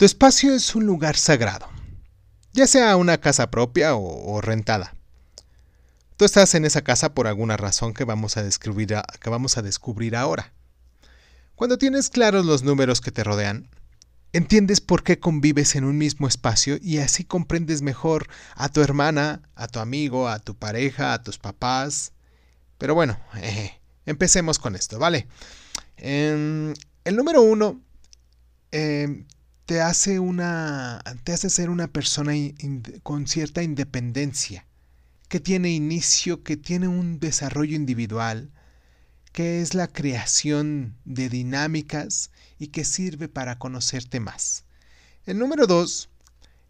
Tu espacio es un lugar sagrado, ya sea una casa propia o, rentada. Tú estás en esa casa por alguna razón que vamos, a descubrir ahora. Cuando tienes claros los números que te rodean, entiendes por qué convives en un mismo espacio y así comprendes mejor a tu hermana, a tu amigo, a tu pareja, a tus papás. Pero bueno, empecemos con esto, ¿vale? el número uno eh, te hace una te hace ser una persona con cierta independencia, que tiene inicio, que tiene un desarrollo individual, que es la creación de dinámicas y que sirve para conocerte más. El número dos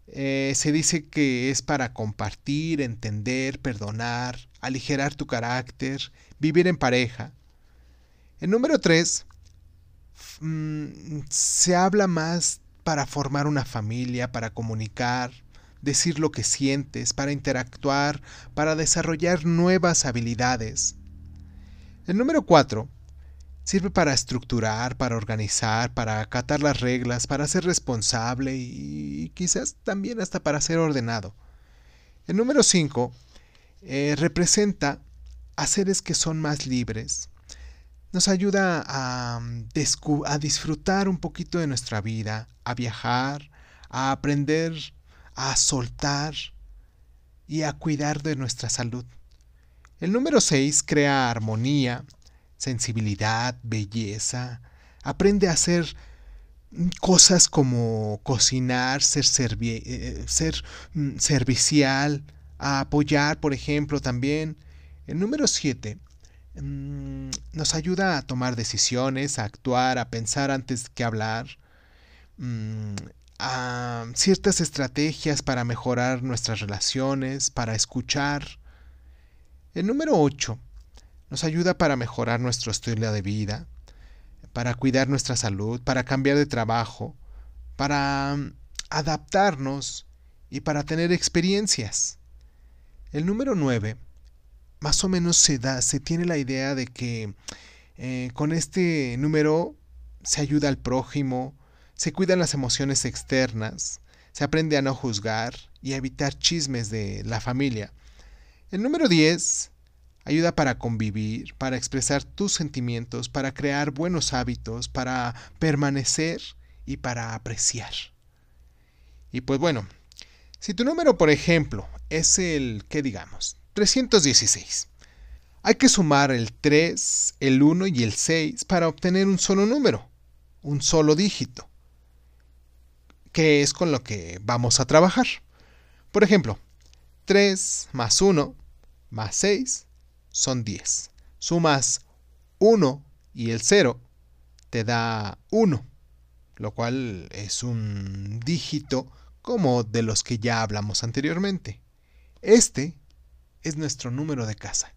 eh, se dice que es para compartir, entender, perdonar, aligerar tu carácter, vivir en pareja. El número tres mm, se habla más para formar una familia, para comunicar, decir lo que sientes, para interactuar, para desarrollar nuevas habilidades. El número 4 sirve para estructurar, para organizar, para acatar las reglas, para ser responsable y quizás también hasta para ser ordenado. El número 5 eh, representa a seres que son más libres, nos ayuda a, mm, a disfrutar un poquito de nuestra vida, a viajar, a aprender a soltar y a cuidar de nuestra salud. El número 6 crea armonía, sensibilidad, belleza, aprende a hacer cosas como cocinar, ser, eh, ser mm, servicial, a apoyar, por ejemplo, también. El número 7 Mm, nos ayuda a tomar decisiones, a actuar, a pensar antes que hablar, mm, a ciertas estrategias para mejorar nuestras relaciones, para escuchar. El número 8 nos ayuda para mejorar nuestro estilo de vida, para cuidar nuestra salud, para cambiar de trabajo, para mm, adaptarnos y para tener experiencias. El número 9 más o menos se da, se tiene la idea de que eh, con este número se ayuda al prójimo, se cuidan las emociones externas, se aprende a no juzgar y a evitar chismes de la familia. El número 10 ayuda para convivir, para expresar tus sentimientos, para crear buenos hábitos, para permanecer y para apreciar. Y pues bueno, si tu número, por ejemplo, es el, ¿qué digamos? 316. Hay que sumar el 3, el 1 y el 6 para obtener un solo número, un solo dígito, que es con lo que vamos a trabajar. Por ejemplo, 3 más 1 más 6 son 10. Sumas 1 y el 0 te da 1, lo cual es un dígito como de los que ya hablamos anteriormente. Este es nuestro número de casa.